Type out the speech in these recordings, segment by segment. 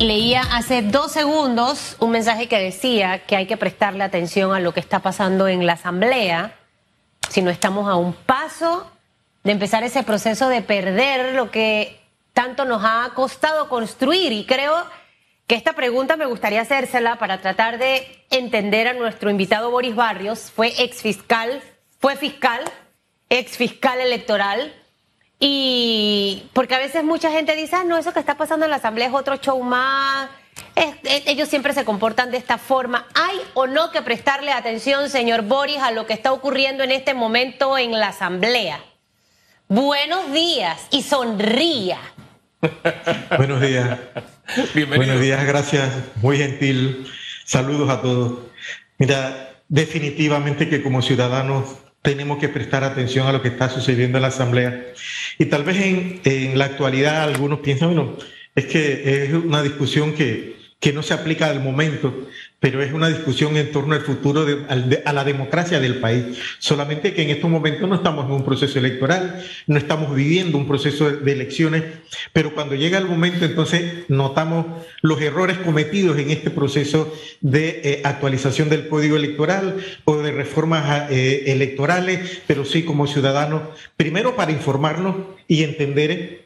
Leía hace dos segundos un mensaje que decía que hay que prestarle atención a lo que está pasando en la Asamblea, si no estamos a un paso de empezar ese proceso de perder lo que tanto nos ha costado construir. Y creo que esta pregunta me gustaría hacérsela para tratar de entender a nuestro invitado Boris Barrios. Fue ex fiscal, fue fiscal, ex fiscal electoral y porque a veces mucha gente dice, ah, no, eso que está pasando en la Asamblea es otro show más. ellos siempre se comportan de esta forma. ¿Hay o no que prestarle atención, señor Boris, a lo que está ocurriendo en este momento en la Asamblea? Buenos días y sonría. Buenos días. Bienvenido. Buenos días, gracias. Muy gentil. Saludos a todos. Mira, definitivamente que como ciudadanos tenemos que prestar atención a lo que está sucediendo en la Asamblea. Y tal vez en, en la actualidad algunos piensan, bueno, es que es una discusión que, que no se aplica al momento, pero es una discusión en torno al futuro de, a la democracia del país. Solamente que en estos momentos no estamos en un proceso electoral, no estamos viviendo un proceso de elecciones, pero cuando llega el momento entonces notamos los errores cometidos en este proceso de eh, actualización del código electoral o de reformas eh, electorales, pero sí como ciudadanos, primero para informarnos y entender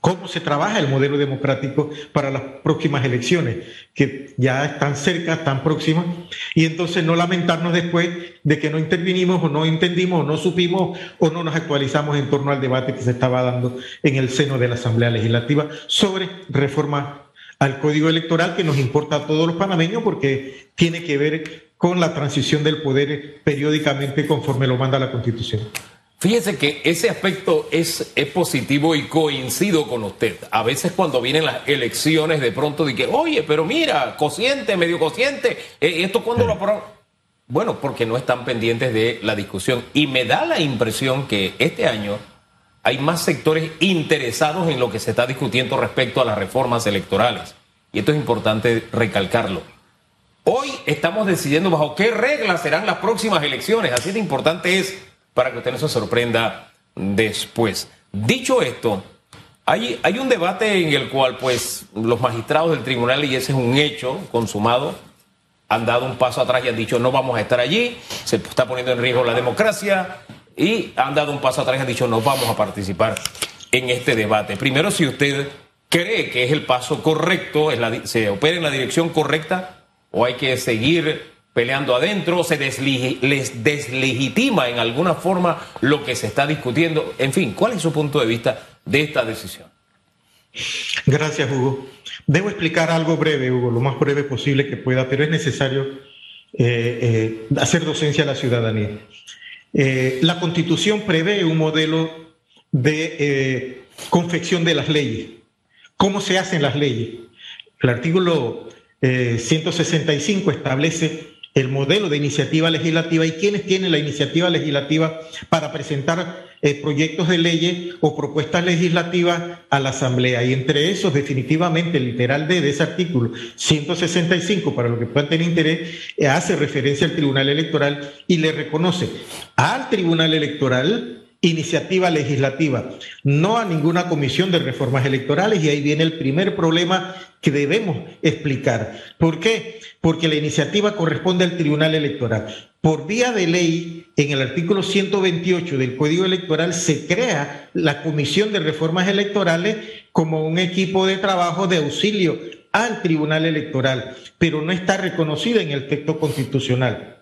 cómo se trabaja el modelo democrático para las próximas elecciones, que ya están cerca, están próximas, y entonces no lamentarnos después de que no intervinimos o no entendimos o no supimos o no nos actualizamos en torno al debate que se estaba dando en el seno de la Asamblea Legislativa sobre reforma al Código Electoral que nos importa a todos los panameños porque tiene que ver con la transición del poder periódicamente conforme lo manda la Constitución. Fíjese que ese aspecto es, es, positivo y coincido con usted. A veces cuando vienen las elecciones de pronto que oye, pero mira, cociente, medio cociente, eh, ¿esto cuándo lo aprobaron? Bueno, porque no están pendientes de la discusión. Y me da la impresión que este año hay más sectores interesados en lo que se está discutiendo respecto a las reformas electorales. Y esto es importante recalcarlo. Hoy estamos decidiendo bajo qué reglas serán las próximas elecciones. Así de importante es para que usted no se sorprenda después. Dicho esto, hay, hay un debate en el cual pues los magistrados del tribunal, y ese es un hecho consumado, han dado un paso atrás y han dicho no vamos a estar allí, se está poniendo en riesgo la democracia, y han dado un paso atrás y han dicho no vamos a participar en este debate. Primero, si usted cree que es el paso correcto, se opera en la dirección correcta, o hay que seguir peleando adentro, se les deslegitima en alguna forma lo que se está discutiendo. En fin, ¿cuál es su punto de vista de esta decisión? Gracias, Hugo. Debo explicar algo breve, Hugo, lo más breve posible que pueda, pero es necesario eh, eh, hacer docencia a la ciudadanía. Eh, la Constitución prevé un modelo de confección de las leyes. ¿Cómo se hacen las leyes? El artículo 165 establece el modelo de iniciativa legislativa y quiénes tienen la iniciativa legislativa para presentar eh, proyectos de leyes o propuestas legislativas a la Asamblea. Y entre esos, definitivamente, el literal D de ese artículo 165, para lo que puedan tener interés, eh, hace referencia al Tribunal Electoral y le reconoce al Tribunal Electoral iniciativa legislativa, no a ninguna comisión de reformas electorales y ahí viene el primer problema que debemos explicar. ¿Por qué? Porque la iniciativa corresponde al Tribunal Electoral. Por vía de ley, en el artículo 128 del Código Electoral se crea la Comisión de Reformas Electorales como un equipo de trabajo de auxilio al Tribunal Electoral, pero no está reconocida en el texto constitucional.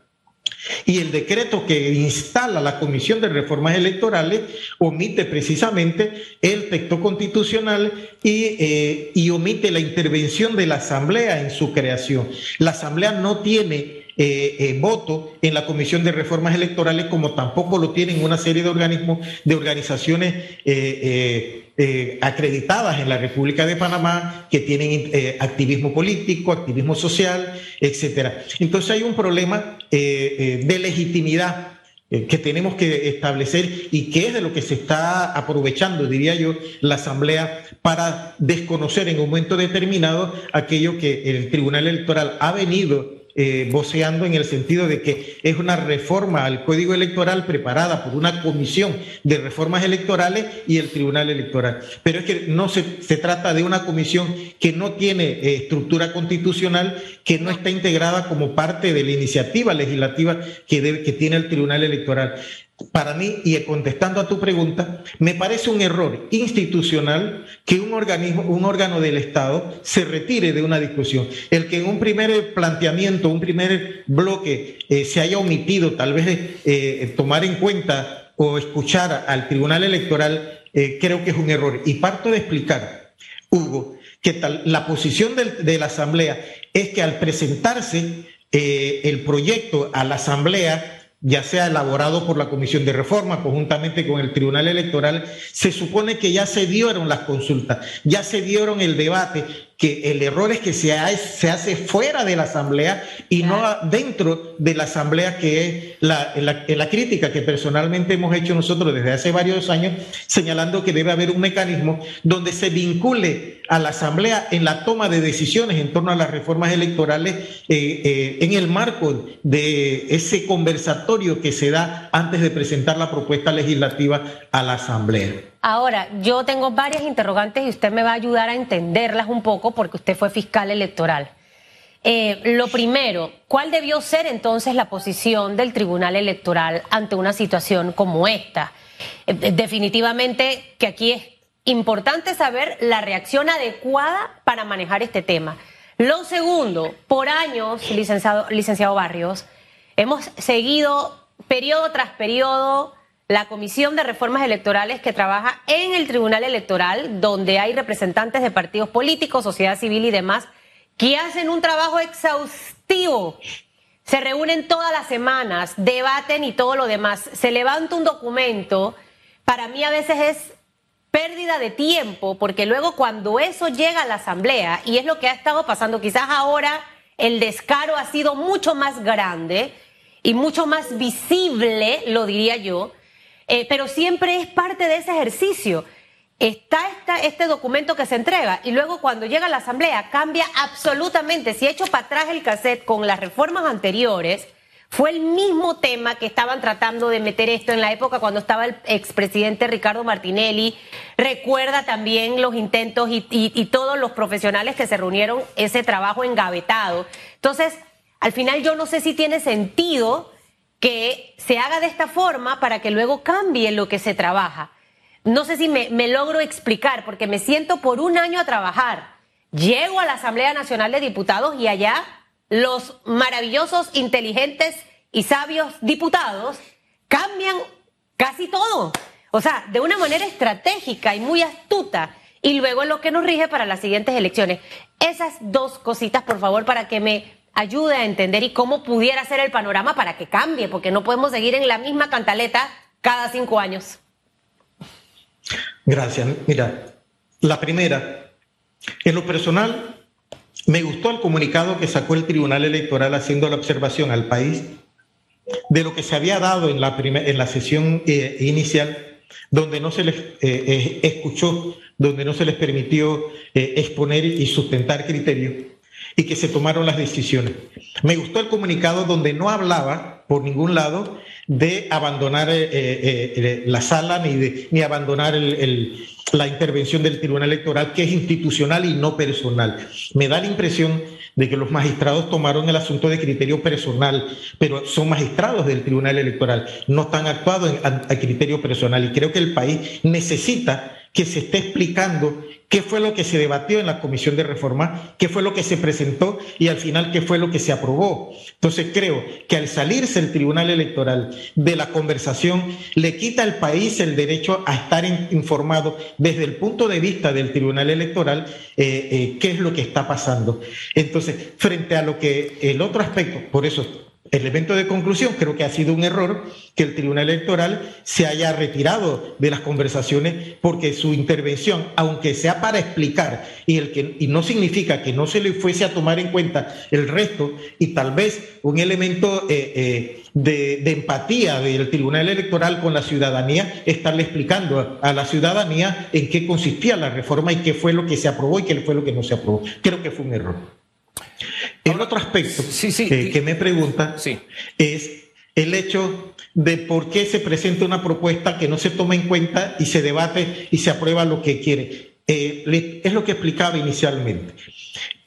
Y el decreto que instala la Comisión de Reformas Electorales omite precisamente el texto constitucional y, eh, y omite la intervención de la Asamblea en su creación. La Asamblea no tiene eh, eh, voto en la Comisión de Reformas Electorales, como tampoco lo tienen una serie de organismos, de organizaciones eh, acreditadas en la República de Panamá, que tienen activismo político, activismo social, etcétera. Entonces hay un problema de legitimidad que tenemos que establecer y que es de lo que se está aprovechando, diría yo, la Asamblea para desconocer en un momento determinado aquello que el Tribunal Electoral ha venido eh, voceando en el sentido de que es una reforma al código electoral preparada por una comisión de reformas electorales y el Tribunal Electoral. Pero es que no se, trata de una comisión que no tiene eh, estructura constitucional, que no está integrada como parte de la iniciativa legislativa que, que tiene el Tribunal Electoral para mí, y contestando a tu pregunta, me parece un error institucional que un organismo, un órgano del Estado se retire de una discusión. El que en un primer planteamiento, un primer bloque, eh, se haya omitido tal vez eh, tomar en cuenta o escuchar al Tribunal Electoral, eh, creo que es un error. Y parto de explicar, Hugo, que la posición de la Asamblea es que al presentarse el proyecto a la Asamblea, ya sea elaborado por la Comisión de Reforma conjuntamente con el Tribunal Electoral, se supone que ya se dieron las consultas, ya se dieron el debate, que el error es que se, se hace fuera de la Asamblea y no dentro de la Asamblea, que es la, la, crítica que personalmente hemos hecho nosotros desde hace varios años, señalando que debe haber un mecanismo donde se vincule a la Asamblea en la toma de decisiones en torno a las reformas electorales eh, eh, en el marco de ese conversatorio que se da antes de presentar la propuesta legislativa a la Asamblea. Ahora, yo tengo varias interrogantes y usted me va a ayudar a entenderlas un poco porque usted fue fiscal electoral. Eh, lo primero, ¿cuál debió ser entonces la posición del Tribunal Electoral ante una situación como esta? Definitivamente que aquí es importante saber la reacción adecuada para manejar este tema. Lo segundo, por años, licenciado, licenciado Barrios, hemos seguido periodo tras periodo la Comisión de Reformas Electorales que trabaja en el Tribunal Electoral, donde hay representantes de partidos políticos, sociedad civil y demás, que hacen un trabajo exhaustivo. Se reúnen todas las semanas, debaten y todo lo demás. Se levanta un documento. Para mí a veces es pérdida de tiempo, porque luego cuando eso llega a la Asamblea, y es lo que ha estado pasando, quizás ahora el descaro ha sido mucho más grande y mucho más visible, lo diría yo, eh, pero siempre es parte de ese ejercicio. Está este documento que se entrega y luego cuando llega a la Asamblea cambia absolutamente. Si he hecho para atrás el cassette con las reformas anteriores, fue el mismo tema que estaban tratando de meter esto en la época cuando estaba el expresidente Ricardo Martinelli. Recuerda también los intentos y, todos los profesionales que se reunieron, ese trabajo engavetado. Entonces, al final yo no sé si tiene sentido que se haga de esta forma para que luego cambie lo que se trabaja. No sé si me, logro explicar, porque me siento por un año a trabajar. Llego a la Asamblea Nacional de Diputados y allá los maravillosos, inteligentes y sabios diputados cambian casi todo. O sea, de una manera estratégica y muy astuta. Y luego lo que nos rige para las siguientes elecciones. Esas dos cositas, por favor, para que me ayude a entender y cómo pudiera ser el panorama para que cambie, porque no podemos seguir en la misma cantaleta cada cinco años. Gracias. Mira, la primera, en lo personal, me gustó el comunicado que sacó el Tribunal Electoral haciendo la observación al país de lo que se había dado en la, en la sesión eh, inicial, donde no se les eh, eh, escuchó, donde no se les permitió exponer y sustentar criterios y que se tomaron las decisiones. Me gustó el comunicado donde no hablaba por ningún lado de abandonar eh, eh, eh, la sala ni, de, ni abandonar la intervención del Tribunal Electoral, que es institucional y no personal. Me da la impresión de que los magistrados tomaron el asunto de criterio personal, pero son magistrados del Tribunal Electoral, no están actuando a criterio personal y creo que el país necesita que se esté explicando qué fue lo que se debatió en la Comisión de Reforma, qué fue lo que se presentó y al final qué fue lo que se aprobó. Entonces creo que al salirse el Tribunal Electoral de la conversación, le quita al país el derecho a estar informado desde el punto de vista del Tribunal Electoral eh, eh, qué es lo que está pasando. Entonces, frente a lo que el otro aspecto, por eso Elemento de conclusión, creo que ha sido un error que el Tribunal Electoral se haya retirado de las conversaciones porque su intervención, aunque sea para explicar y, el que, y no significa que no se le fuese a tomar en cuenta el resto y tal vez un elemento eh, eh, de, empatía del Tribunal Electoral con la ciudadanía, estarle explicando a la ciudadanía en qué consistía la reforma y qué fue lo que se aprobó y qué fue lo que no se aprobó. Creo que fue un error. El otro aspecto que me pregunta es el hecho de por qué se presenta una propuesta que no se toma en cuenta y se debate y se aprueba lo que quiere. Eh, es lo que explicaba inicialmente.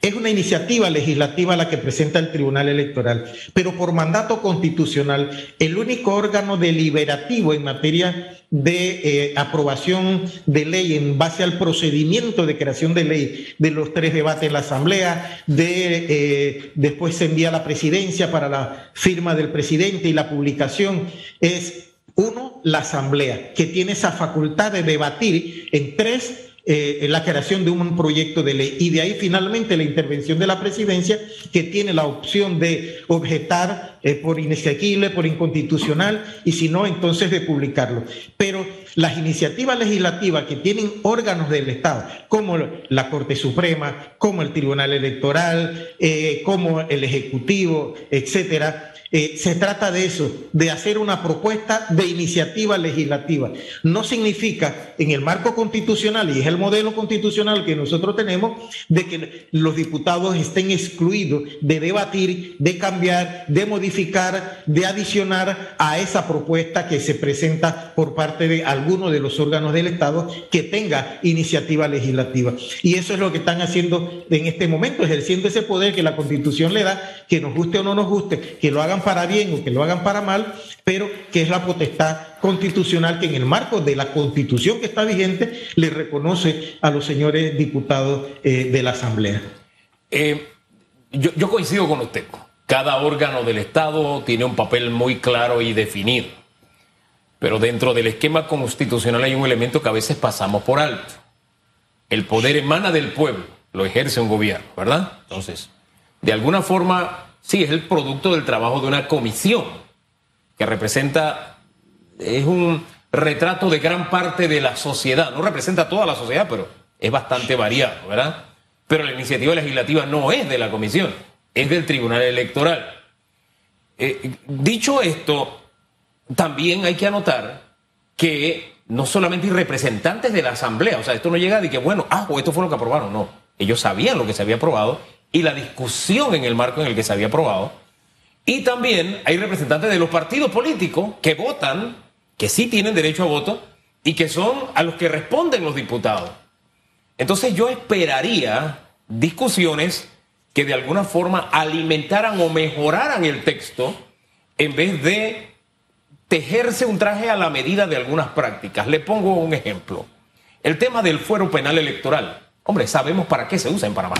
Es una iniciativa legislativa la que presenta el Tribunal Electoral, pero por mandato constitucional, el único órgano deliberativo en materia de eh, aprobación de ley en base al procedimiento de creación de ley de los tres debates en la Asamblea, de eh, después se envía a la presidencia para la firma del presidente y la publicación, es uno, la Asamblea, que tiene esa facultad de debatir en tres eh, la creación de un proyecto de ley. Y de ahí finalmente la intervención de la presidencia que tiene la opción de objetar eh, por inexequible, por inconstitucional y si no, entonces de publicarlo. Pero las iniciativas legislativas que tienen órganos del Estado, como la Corte Suprema, como el Tribunal Electoral, eh, como el Ejecutivo, etcétera, eh, se trata de eso, de hacer una propuesta de iniciativa legislativa. No significa en el marco constitucional, y es el modelo constitucional que nosotros tenemos, de que los diputados estén excluidos de debatir, de cambiar, de modificar, de adicionar a esa propuesta que se presenta por parte de alguno de los órganos del Estado que tenga iniciativa legislativa. Y eso es lo que están haciendo en este momento, ejerciendo ese poder que la Constitución le da, que nos guste o no nos guste, que lo hagan para bien o que lo hagan para mal, pero que es la potestad constitucional que en el marco de la constitución que está vigente le reconoce a los señores diputados eh, de la Asamblea. Eh, yo, yo coincido con usted. Cada órgano del Estado tiene un papel muy claro y definido. Pero dentro del esquema constitucional hay un elemento que a veces pasamos por alto. El poder emana del pueblo, lo ejerce un gobierno, ¿verdad? Entonces, de alguna forma, Sí, es el producto del trabajo de una comisión que representa, es un retrato de gran parte de la sociedad. No representa toda la sociedad, pero es bastante variado, ¿verdad? Pero la iniciativa legislativa no es de la comisión, es del Tribunal Electoral. Eh, dicho esto, también hay que anotar que no solamente hay representantes de la Asamblea, o sea, esto no llega de que, bueno, ah, pues esto fue lo que aprobaron, no. Ellos sabían lo que se había aprobado y la discusión en el marco en el que se había aprobado. Y también hay representantes de los partidos políticos que votan, que sí tienen derecho a voto y que son a los que responden los diputados. Entonces yo esperaría discusiones que de alguna forma alimentaran o mejoraran el texto en vez de tejerse un traje a la medida de algunas prácticas. Le pongo un ejemplo. El tema del fuero penal electoral. Hombre, sabemos para qué se usa en Panamá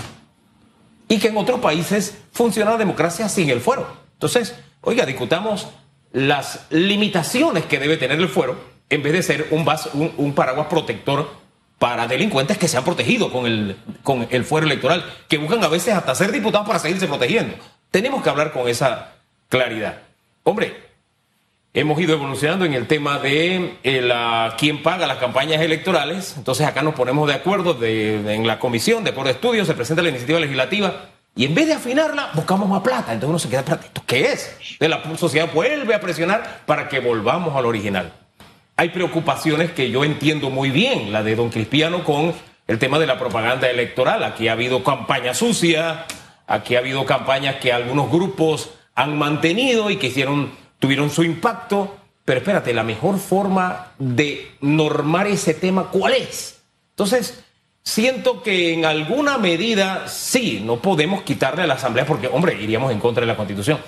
y que en otros países funciona la democracia sin el fuero. Entonces, oiga, discutamos las limitaciones que debe tener el fuero en vez de ser un, paraguas protector para delincuentes que se han protegido con el, con el fuero electoral, que buscan a veces hasta ser diputados para seguirse protegiendo. Tenemos que hablar con esa claridad. Hombre, Hemos ido evolucionando en el tema de eh, la, quién paga las campañas electorales. Entonces acá nos ponemos de acuerdo en la comisión de por estudio, se presenta la iniciativa legislativa y en vez de afinarla, buscamos más plata. Entonces uno se queda, ¿esto qué es? De la sociedad vuelve a presionar para que volvamos al original. Hay preocupaciones que yo entiendo muy bien, la de don Cristiano con el tema de la propaganda electoral. Aquí ha habido campaña sucia, aquí ha habido campañas que algunos grupos han mantenido y que hicieron tuvieron su impacto, pero espérate, la mejor forma de normar ese tema, ¿cuál es? Entonces, siento que en alguna medida sí, no podemos quitarle a la Asamblea porque, hombre, iríamos en contra de la Constitución.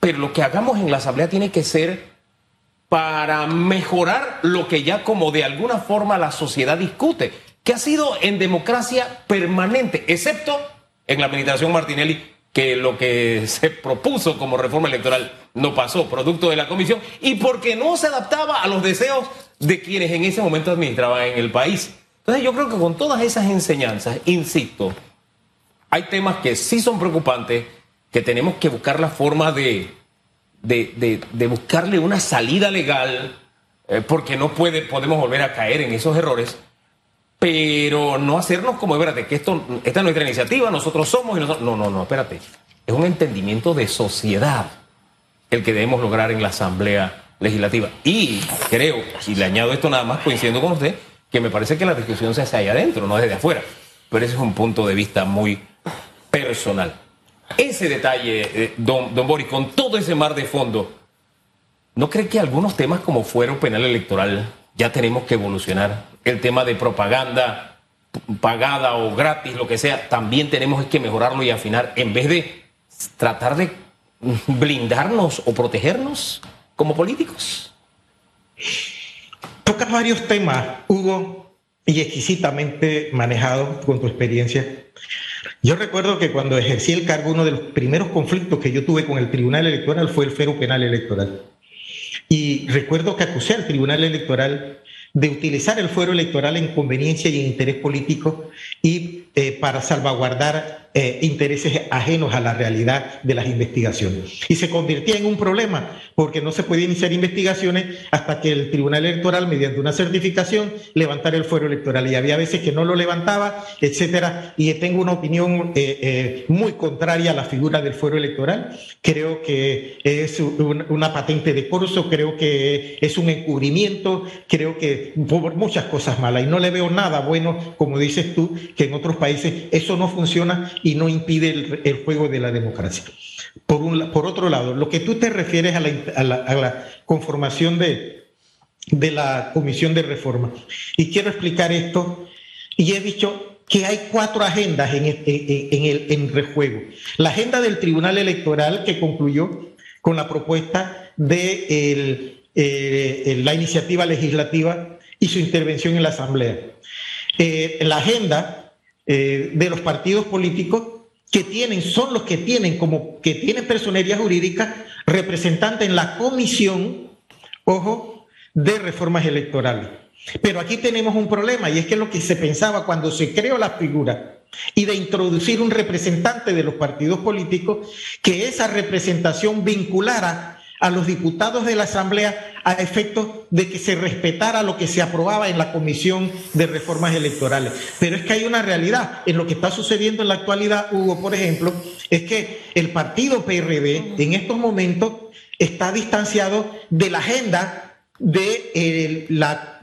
Pero lo que hagamos en la Asamblea tiene que ser para mejorar lo que ya como de alguna forma la sociedad discute, que ha sido en democracia permanente, excepto en la administración Martinelli, que lo que se propuso como reforma electoral no pasó, producto de la comisión, y porque no se adaptaba a los deseos de quienes en ese momento administraban en el país. Entonces yo creo que con todas esas enseñanzas, insisto, hay temas que sí son preocupantes, que tenemos que buscar la forma de, de, buscarle una salida legal, eh, porque no puede, podemos volver a caer en esos errores, pero no hacernos como, espérate, que esto, esta es nuestra iniciativa, nosotros somos y nosotros... No, no, no, espérate. Es un entendimiento de sociedad el que debemos lograr en la Asamblea Legislativa. Y creo, y le añado esto nada más coincidiendo con usted, que me parece que la discusión se hace ahí adentro, no desde afuera. Pero ese es un punto de vista muy personal. ese detalle, eh, don, don Boris, con todo ese mar de fondo, ¿no cree que algunos temas como fuero penal electoral ya tenemos que evolucionar? El tema de propaganda pagada o gratis, lo que sea, también tenemos que mejorarlo y afinar en vez de tratar de blindarnos o protegernos como políticos. Tocas varios temas, Hugo, y exquisitamente manejados con tu experiencia. Yo recuerdo que cuando ejercí el cargo, uno de los primeros conflictos que yo tuve con el Tribunal Electoral fue el fero penal electoral. Y recuerdo que acusé al Tribunal Electoral de utilizar el fuero electoral en conveniencia y en interés político y eh, para salvaguardar eh, intereses ajenos a la realidad de las investigaciones. Y se convirtió en un problema porque no se podía iniciar investigaciones hasta que el Tribunal Electoral, mediante una certificación, levantara el fuero electoral. Y había veces que no lo levantaba, etcétera. Y tengo una opinión eh, eh, muy contraria a la figura del fuero electoral. Creo que es una patente de curso, creo que es un encubrimiento, creo que muchas cosas malas. Y no le veo nada bueno, como dices tú, que en otros países eso no funciona y no impide el, juego de la democracia. Por, un, por otro lado, lo que tú te refieres a la, conformación de, de la Comisión de Reforma, y quiero explicar esto, y he dicho que hay cuatro agendas en, el en rejuego. La agenda del Tribunal Electoral que concluyó con la propuesta de eh, la iniciativa legislativa y su intervención en la Asamblea. Eh, la agenda eh, de los partidos políticos que tienen, son los que tienen como que tienen personería jurídica representante en la comisión, ojo, de reformas electorales. Pero aquí tenemos un problema y es que lo que se pensaba cuando se creó la figura y de introducir un representante de los partidos políticos, que esa representación vinculara a los diputados de la Asamblea a efecto de que se respetara lo que se aprobaba en la Comisión de Reformas Electorales. Pero es que hay una realidad. En lo que está sucediendo en la actualidad, Hugo, por ejemplo, es que el partido PRD en estos momentos está distanciado de la agenda de eh, la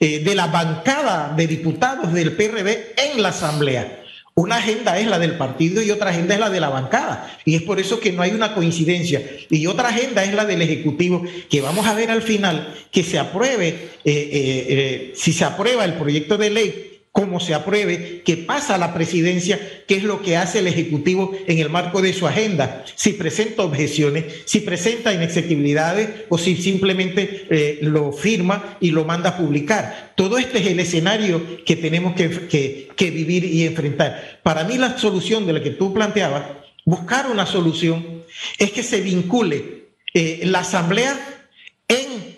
eh, de la bancada de diputados del PRD en la Asamblea. Una agenda es la del partido y otra agenda es la de la bancada. Y es por eso que no hay una coincidencia. Y otra agenda es la del Ejecutivo, que vamos a ver al final que se apruebe, eh, eh, eh, si se aprueba el proyecto de ley como se apruebe, que pasa a la presidencia, qué es lo que hace el Ejecutivo en el marco de su agenda, si presenta objeciones, si presenta inexequibilidades o si simplemente eh, lo firma y lo manda a publicar. Todo este es el escenario que tenemos que, vivir y enfrentar. Para mí la solución de la que tú planteabas, buscar una solución, es que se vincule eh, la Asamblea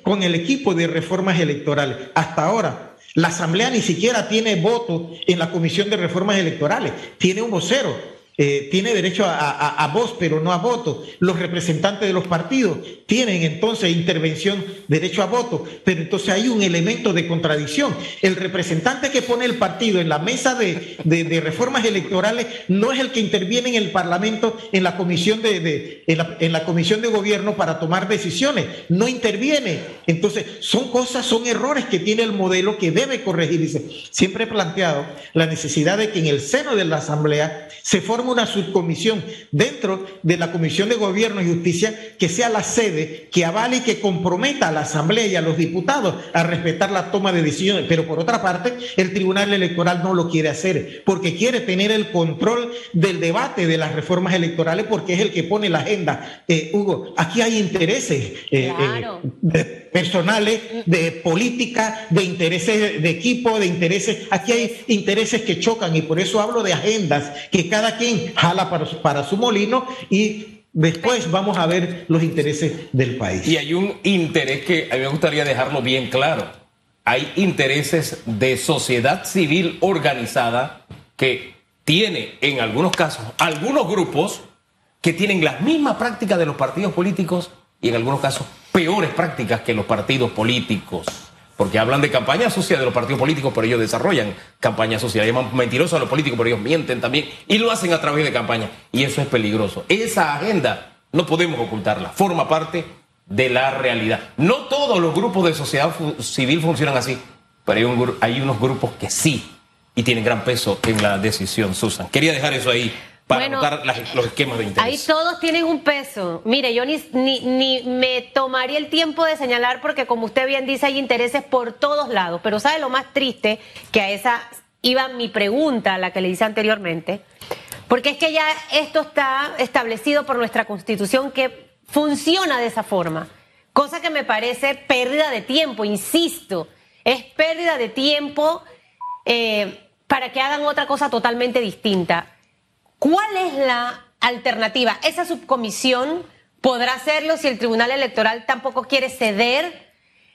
con el equipo de reformas electorales. Hasta ahora, la Asamblea ni siquiera tiene voto en la Comisión de Reformas Electorales, tiene un vocero eh, tiene derecho a, voz, pero no a voto. Los representantes de los partidos tienen entonces intervención, derecho a voto, pero entonces hay un elemento de contradicción. El representante que pone el partido en la mesa de, reformas electorales no es el que interviene en el Parlamento en la comisión de, en, la, comisión de gobierno para tomar decisiones, no interviene. Entonces, son cosas, son errores que tiene el modelo que debe corregirse. Siempre he planteado la necesidad de que en el seno de la Asamblea se forme una subcomisión dentro de la Comisión de Gobierno y Justicia que sea la sede que avale y que comprometa a la Asamblea y a los diputados a respetar la toma de decisiones. Pero por otra parte, el Tribunal Electoral no lo quiere hacer porque quiere tener el control del debate de las reformas electorales porque es el que pone la agenda. Eh, Hugo, aquí hay intereses eh, eh, personales, de política, de intereses de equipo, de intereses. Aquí hay intereses que chocan y por eso hablo de agendas que cada quien jala para, para su molino y después vamos a ver los intereses del país. Y hay un interés que a mí me gustaría dejarlo bien claro. Hay intereses de sociedad civil organizada que tiene en algunos casos algunos grupos que tienen las mismas prácticas de los partidos políticos y en algunos casos peores prácticas que los partidos políticos porque hablan de campaña social de los partidos políticos, pero ellos desarrollan campaña social. Llaman mentirosos a los políticos, pero ellos mienten también y lo hacen a través de campaña. Y eso es peligroso. Esa agenda no podemos ocultarla, forma parte de la realidad. No todos los grupos de sociedad civil funcionan así, pero hay, unos grupos que sí y tienen gran peso en la decisión, Susan. Quería dejar eso ahí para anotar los esquemas de interés. Ahí todos tienen un peso. Mire, yo ni, ni, me tomaría el tiempo de señalar porque como usted bien dice, hay intereses por todos lados. Pero ¿sabe lo más triste? Que a esa iba mi pregunta, la que le hice anteriormente. Porque es que ya esto está establecido por nuestra constitución que funciona de esa forma. Cosa que me parece pérdida de tiempo, insisto. Es pérdida de tiempo eh, para que hagan otra cosa totalmente distinta. ¿Cuál es la alternativa? ¿Esa subcomisión podrá hacerlo si el Tribunal Electoral tampoco quiere ceder?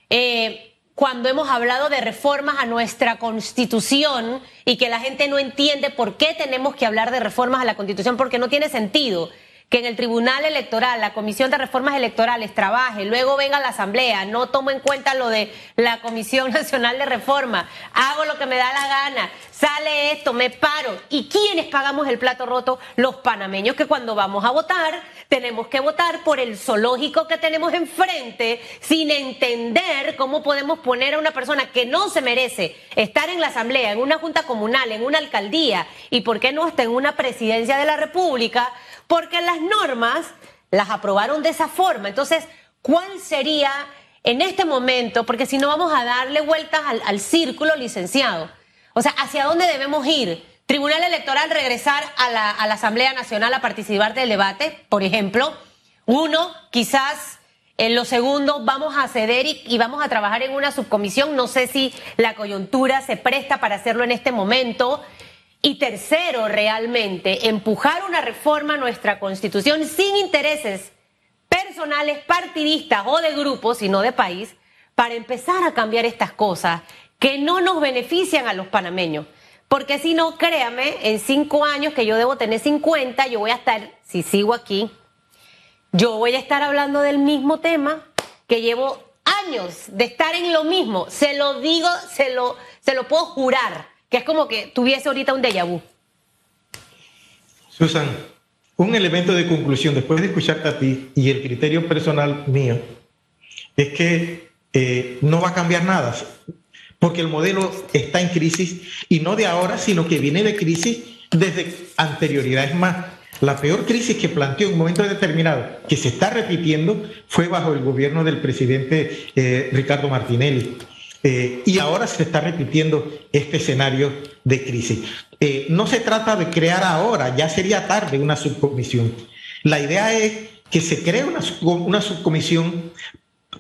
Eh, cuando hemos hablado de reformas a nuestra constitución y que la gente no entiende por qué tenemos que hablar de reformas a la constitución, porque no tiene sentido que en el Tribunal Electoral, la Comisión de Reformas Electorales trabaje, luego venga la Asamblea, no tomo en cuenta lo de la Comisión Nacional de Reforma, hago lo que me da la gana, sale esto, me paro. ¿Y quiénes pagamos el plato roto? Los panameños que cuando vamos a votar tenemos que votar por el zoológico que tenemos enfrente sin entender cómo podemos poner a una persona que no se merece estar en la Asamblea, en una Junta Comunal, en una alcaldía y por qué no está en una presidencia de la República porque las normas las aprobaron de esa forma. Entonces, ¿cuál sería en este momento? Porque si no vamos a darle vueltas al, círculo, licenciado. O sea, ¿hacia dónde debemos ir? Tribunal Electoral regresar a la, Asamblea Nacional a participar del debate, por ejemplo. Uno, quizás en lo segundo, vamos a ceder y, y, vamos a trabajar en una subcomisión. No sé si la coyuntura se presta para hacerlo en este momento. Y tercero, realmente, empujar una reforma a nuestra constitución sin intereses personales, partidistas o de grupos, sino de país, para empezar a cambiar estas cosas que no nos benefician a los panameños. Porque si no, créame, en cinco años que yo debo tener 50, yo voy a estar, si sigo aquí, yo voy a estar hablando del mismo tema que llevo años de estar en lo mismo. Se lo digo, se lo, se lo puedo jurar es como que tuviese ahorita un déjà vu. Susan, un elemento de conclusión después de escucharte a ti y el criterio personal mío es que eh, no va a cambiar nada, porque el modelo está en crisis y no de ahora, sino que viene de crisis desde anterioridad. Es más, la peor crisis que planteó en un momento determinado, que se está repitiendo, fue bajo el gobierno del presidente eh, Ricardo Martinelli. Eh, y ahora se está repitiendo este escenario de crisis. Eh, no se trata de crear ahora, ya sería tarde una subcomisión. La idea es que se cree una, subcomisión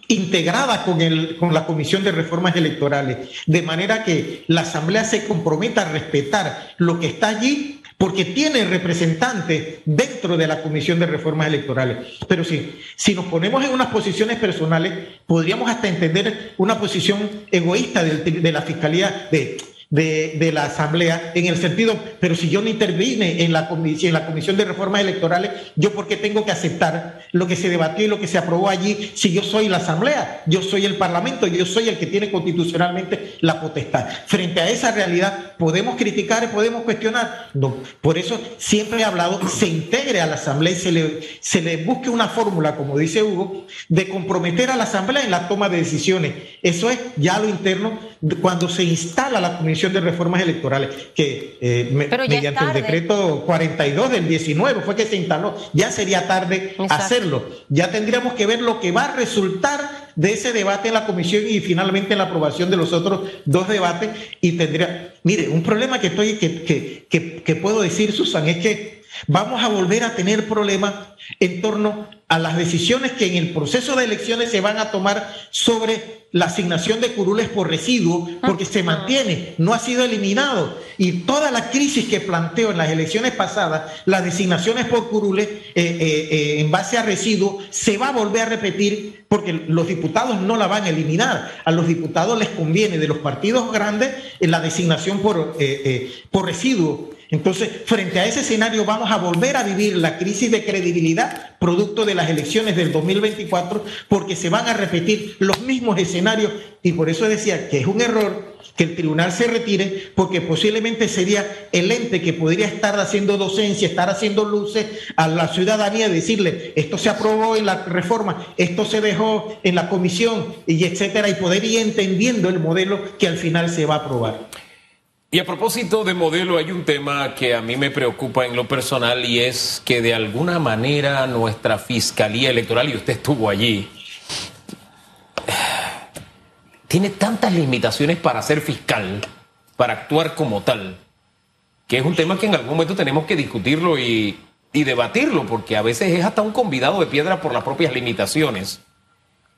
integrada con la Comisión de Reformas Electorales, de manera que la Asamblea se comprometa a respetar lo que está allí porque tiene representantes dentro de la Comisión de Reformas Electorales. Pero sí, si nos ponemos en unas posiciones personales, podríamos hasta entender una posición egoísta de, la Fiscalía de de, la Asamblea en el sentido, pero si yo no intervine en la, en la Comisión de Reformas Electorales, ¿yo por qué tengo que aceptar lo que se debatió y lo que se aprobó allí si yo soy la Asamblea, yo soy el Parlamento, yo soy el que tiene constitucionalmente la potestad? Frente a esa realidad, ¿podemos criticar y podemos cuestionar? No. Por eso siempre he hablado, se integre a la Asamblea y se le, se le busque una fórmula, como dice Hugo, de comprometer a la Asamblea en la toma de decisiones. Eso es ya lo interno cuando se instala la Comisión de Reformas Electorales, que eh, mediante el decreto 42 del 19 fue que se instaló, ya sería tarde hacerlo. Ya tendríamos que ver lo que va a resultar de ese debate en la comisión y finalmente en la aprobación de los otros dos debates. Y tendría, mire, un problema que estoy, que, que, que puedo decir, Susan, es que vamos a volver a tener problemas en torno a las decisiones que en el proceso de elecciones se van a tomar sobre la asignación de curules por residuo, porque se mantiene, no ha sido eliminado. Y toda la crisis que planteó en las elecciones pasadas, las designaciones por curules eh, eh, eh, en base a residuos, se va a volver a repetir porque los diputados no la van a eliminar. A los diputados les conviene de los partidos grandes la designación por, por residuo entonces, frente a ese escenario vamos a volver a vivir la crisis de credibilidad producto de las elecciones del 2024 porque se van a repetir los mismos escenarios y por eso decía que es un error que el tribunal se retire porque posiblemente sería el ente que podría estar haciendo docencia, estar haciendo luces a la ciudadanía, decirle esto se aprobó en la reforma, esto se dejó en la comisión y etcétera y poder ir entendiendo el modelo que al final se va a aprobar. Y a propósito de modelo, hay un tema que a mí me preocupa en lo personal y es que de alguna manera nuestra Fiscalía Electoral, y usted estuvo allí, tiene tantas limitaciones para ser fiscal, para actuar como tal, que es un tema que en algún momento tenemos que discutirlo y, debatirlo, porque a veces es hasta un convidado de piedra por las propias limitaciones.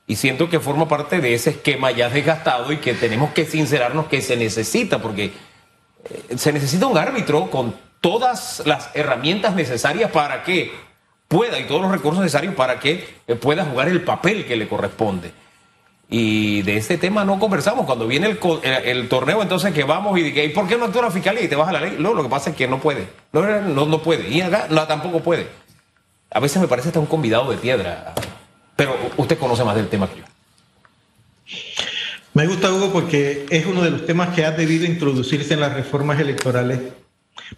Y siento que forma parte de ese esquema ya desgastado y que tenemos que sincerarnos que se necesita, porque se necesita un árbitro con todas las herramientas necesarias para que pueda y todos los recursos necesarios para que eh, pueda jugar el papel que le corresponde. Y de ese tema no conversamos. Cuando viene el, el, torneo, entonces que vamos y ¿y por qué no actúa la fiscalía y te baja la ley? No, lo que pasa es que no puede. No, no, no puede. Y acá no, tampoco puede. A veces me parece hasta un convidado de piedra. Pero usted conoce más del tema que yo. Me gusta, Hugo, porque es uno de los temas que ha debido introducirse en las reformas electorales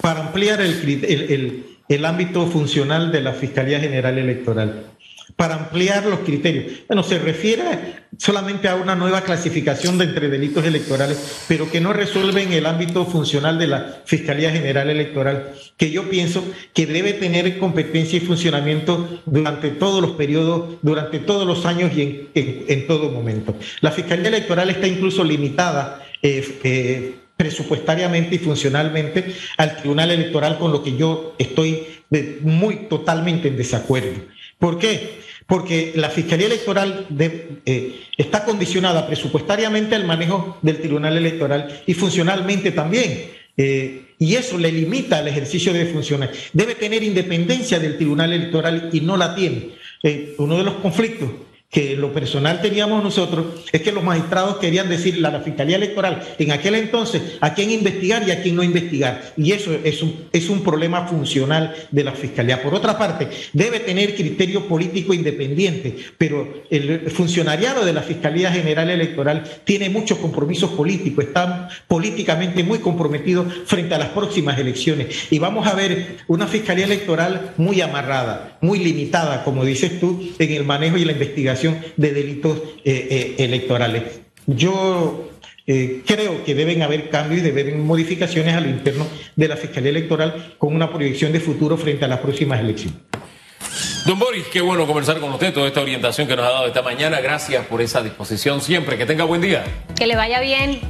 para ampliar el, el, ámbito funcional de la Fiscalía General Electoral para ampliar los criterios. Bueno, se refiere solamente a una nueva clasificación de entre delitos electorales, pero que no resuelve en el ámbito funcional de la Fiscalía General Electoral, que yo pienso que debe tener competencia y funcionamiento durante todos los periodos, durante todos los años y en, todo momento. La Fiscalía Electoral está incluso limitada. Eh, eh, presupuestariamente y funcionalmente al Tribunal Electoral, con lo que yo estoy muy totalmente en desacuerdo. ¿Por qué? Porque la Fiscalía Electoral eh, está condicionada presupuestariamente al manejo del Tribunal Electoral y funcionalmente también. Eh, y eso le limita al ejercicio de funciones. Debe tener independencia del Tribunal Electoral y no la tiene. Eh, uno de los conflictos que lo personal teníamos nosotros es que los magistrados querían decirle a la Fiscalía Electoral en aquel entonces a quién investigar y a quién no investigar. Y eso es un, es un problema funcional de la Fiscalía. Por otra parte, debe tener criterio político independiente, pero el funcionariado de la Fiscalía General Electoral tiene muchos compromisos políticos, están políticamente muy comprometidos frente a las próximas elecciones. Y vamos a ver una Fiscalía Electoral muy amarrada, muy limitada, como dices tú, en el manejo y la investigación de delitos eh, eh, electorales. Yo eh, creo que deben haber cambios y deben haber modificaciones a lo interno de la Fiscalía Electoral con una proyección de futuro frente a las próximas elecciones. Don Boris, qué bueno conversar con usted, toda esta orientación que nos ha dado esta mañana. Gracias por esa disposición siempre. Que tenga buen día. Que le vaya bien.